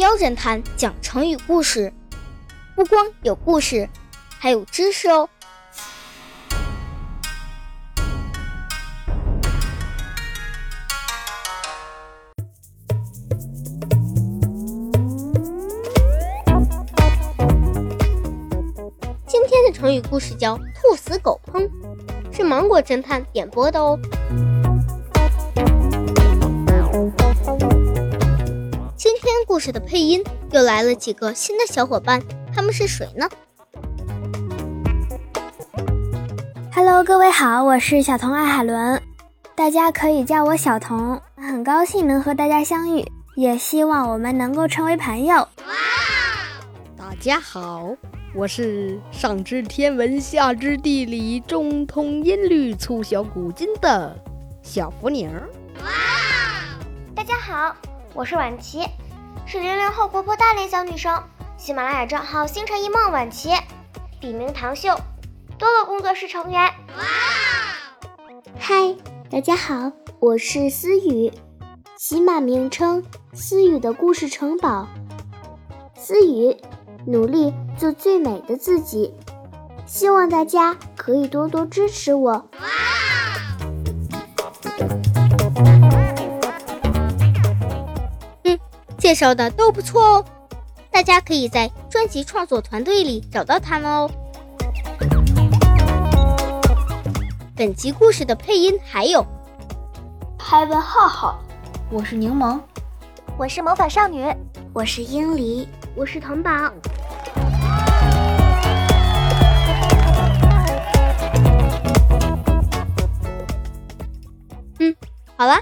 喵侦探讲成语故事，不光有故事，还有知识哦。今天的成语故事叫“兔死狗烹”，是芒果侦探点播的哦。事的配音又来了几个新的小伙伴，他们是谁呢？Hello，各位好，我是小童爱海伦，大家可以叫我小童。很高兴能和大家相遇，也希望我们能够成为朋友。大家好。我是上知天文下知地理中通音律粗小古今的小福宁。哇！大家好，我是婉琪，是零零后活泼大脸小女生，喜马拉雅账号星辰一梦晚琪，笔名唐秀，多个工作室成员。哇！嗨，大家好，我是思雨，喜马名称思雨的故事城堡，思雨。努力做最美的自己，希望大家可以多多支持我。嗯，介绍的都不错哦，大家可以在专辑创作团队里找到他们哦。本集故事的配音还有：海文浩浩，我是柠檬，我是魔法少女，我是英离，我是童宝。嗯好了，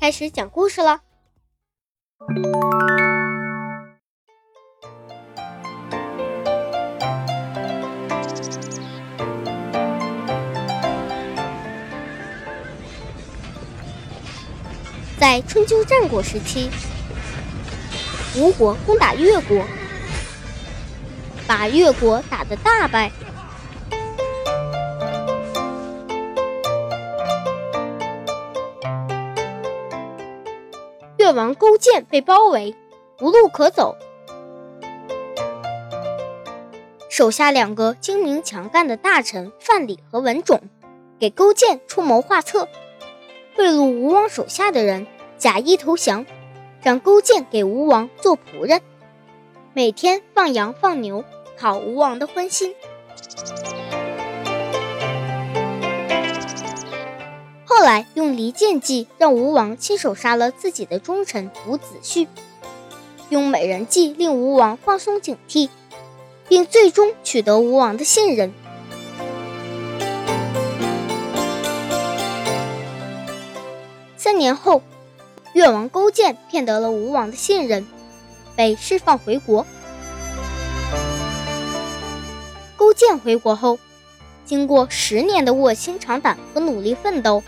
开始讲故事了。在春秋战国时期，吴国攻打越国，把越国打得大败。越王勾践被包围，无路可走。手下两个精明强干的大臣范蠡和文种，给勾践出谋划策，贿赂吴王手下的人，假意投降，让勾践给吴王做仆人，每天放羊放牛，讨吴王的欢心。后来用离间计让吴王亲手杀了自己的忠臣伍子胥，用美人计令吴王放松警惕，并最终取得吴王的信任。三年后，越王勾践骗得了吴王的信任，被释放回国。勾践回国后，经过十年的卧薪尝胆和努力奋斗。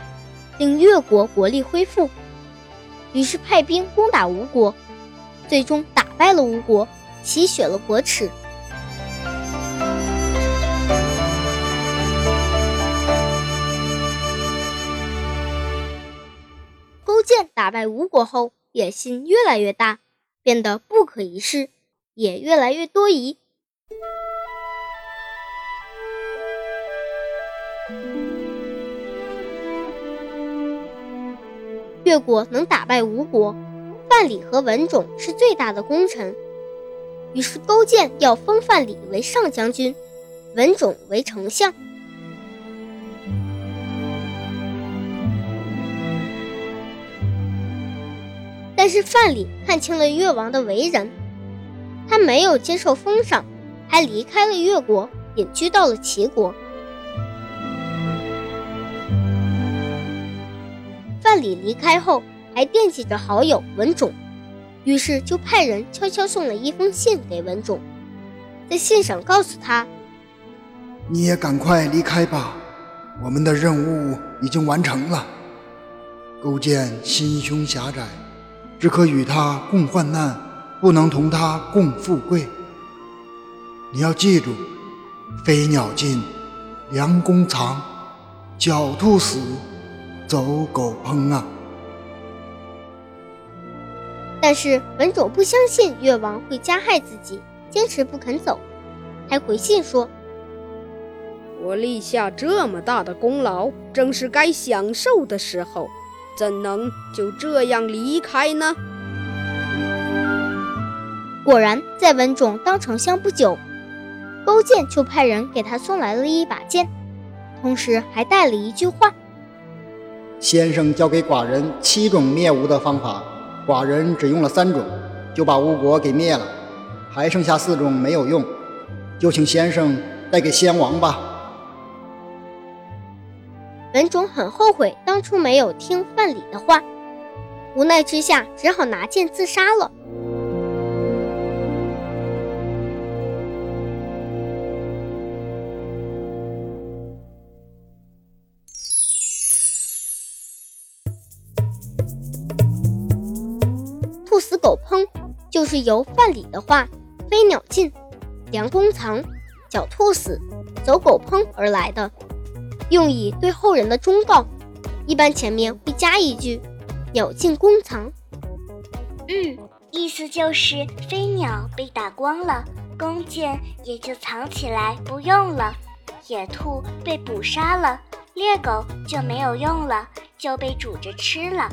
令越国国力恢复，于是派兵攻打吴国，最终打败了吴国，洗雪了国耻。勾践打败吴国后，野心越来越大，变得不可一世，也越来越多疑。越国能打败吴国，范蠡和文种是最大的功臣。于是勾践要封范蠡为上将军，文种为丞相。但是范蠡看清了越王的为人，他没有接受封赏，还离开了越国，隐居到了齐国。范蠡离开后，还惦记着好友文种，于是就派人悄悄送了一封信给文种，在信上告诉他：“你也赶快离开吧，我们的任务已经完成了。勾践心胸狭窄，只可与他共患难，不能同他共富贵。你要记住，飞鸟尽，良弓藏，狡兔死。”走狗烹啊！但但是文种不相信越王会加害自己，坚持不肯走，还回信说：“我立下这么大的功劳，正是该享受的时候，怎能就这样离开呢？”果然，在文种当丞相不久，勾践就派人给他送来了一把剑，同时还带了一句话：“先生教给寡人七种灭吴的方法。”寡人只用了三种，就把吴国给灭了，还剩下四种没有用，就请先生带给先王吧。文种很后悔当初没有听范蠡的话，无奈之下只好拿剑自杀了。就是由范蠡的话“飞鸟尽，良弓藏，狡兔死，走狗烹”而来的，用以对后人的忠告。一般前面会加一句“鸟尽弓藏”。嗯，意思就是飞鸟被打光了，弓箭也就藏起来不用了；野兔被捕杀了，猎狗就没有用了，就被煮着吃了。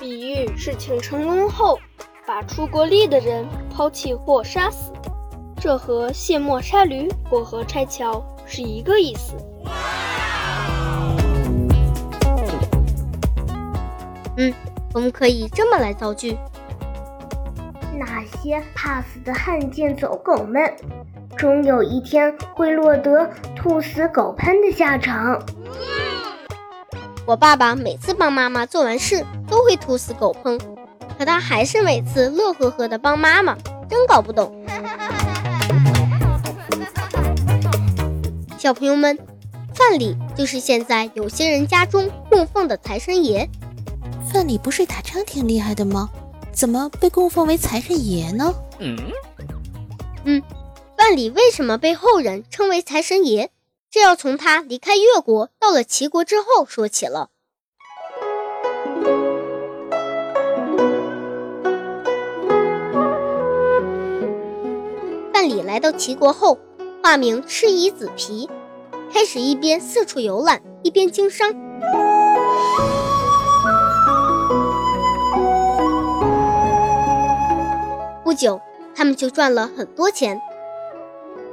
比喻事情成功后，把出过力的人抛弃或杀死，这和卸磨杀驴、过河拆桥是一个意思。嗯，我们可以这么来造句：那些怕死的汉奸走狗们，终有一天会落得兔死狗烹的下场。我爸爸每次帮妈妈做完事都会兔死狗烹，可他还是每次乐呵呵的帮妈妈，真搞不懂。小朋友们，范蠡就是现在有些人家中供奉的财神爷。范蠡不是打仗挺厉害的吗？怎么被供奉为财神爷呢？嗯，嗯，范蠡为什么被后人称为财神爷？这要从他离开越国到了齐国之后说起了。范蠡来到齐国后，化名赤夷子皮，开始一边四处游览，一边经商。不久，他们就赚了很多钱。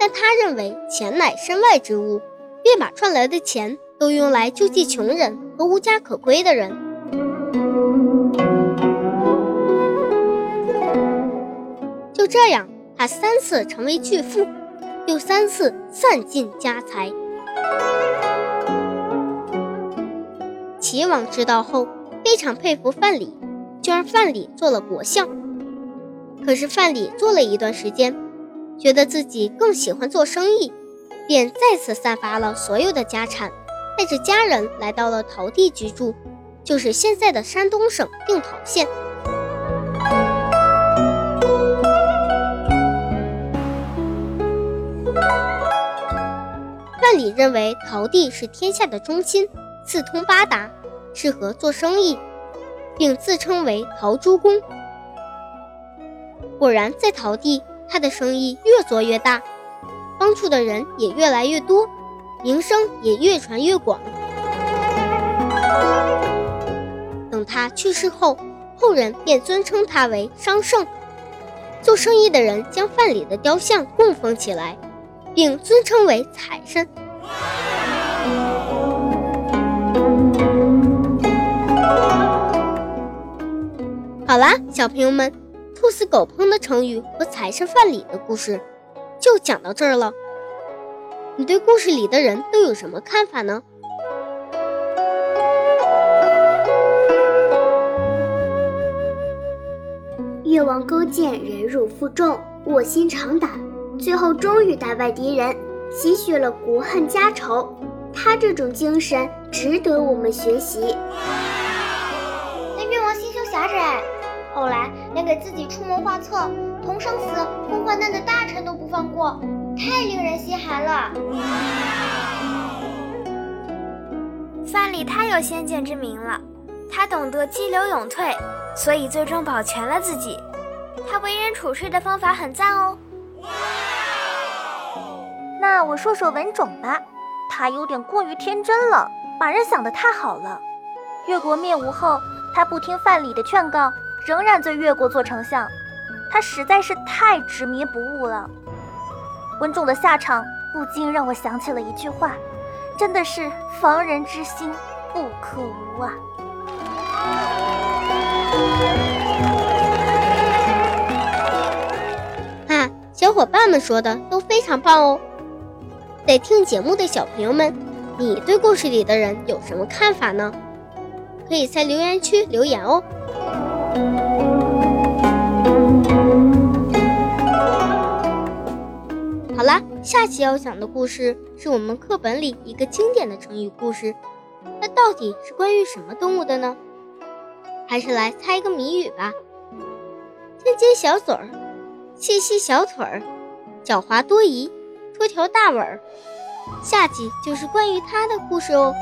他认为钱乃身外之物，便把赚来的钱都用来救济穷人和无家可归的人。就这样，他三次成为巨富，又三次散尽家财。齐王知道后，非常佩服范蠡，就让范蠡做了国相。可是范蠡做了一段时间。觉得自己更喜欢做生意，便再次散发了所有的家产，带着家人来到了陶地居住，就是现在的山东省定陶县。范蠡认为陶地是天下的中心，四通八达，适合做生意，并自称为陶朱公。果然，在陶地。他的生意越做越大，帮助的人也越来越多，名声也越传越广。等他去世后，后人便尊称他为商圣。做生意的人将范蠡的雕像供奉起来，并尊称为财神。好啦，小朋友们。兔死狗烹的成语和财神范蠡的故事就讲到这儿了。你对故事里的人都有什么看法呢？越王勾践忍辱负重，卧薪尝胆，最后终于打败敌人，洗雪了国恨家仇。他这种精神值得我们学习。但越王心胸狭窄。后来连给自己出谋划策、同生死、共患难的大臣都不放过，太令人心寒了。范蠡太有先见之明了，他懂得激流勇退，所以最终保全了自己。他为人处事的方法很赞哦。那我说说文种吧，他有点过于天真了，把人想得太好了。越国灭吴后，他不听范蠡的劝告，仍然在越国做丞相，他实在是太执迷不悟了。文种的下场不禁让我想起了一句话，真的是防人之心不可无啊。啊，小伙伴们说的都非常棒哦！在听节目的小朋友们，你对故事里的人有什么看法呢？可以在留言区留言哦。好啦，下期要讲的故事是我们课本里一个经典的成语故事，那到底是关于什么动物的呢？还是来猜一个谜语吧。尖尖小嘴儿，细细小腿儿，狡猾多疑，多条大尾儿。下集就是关于它的故事哦。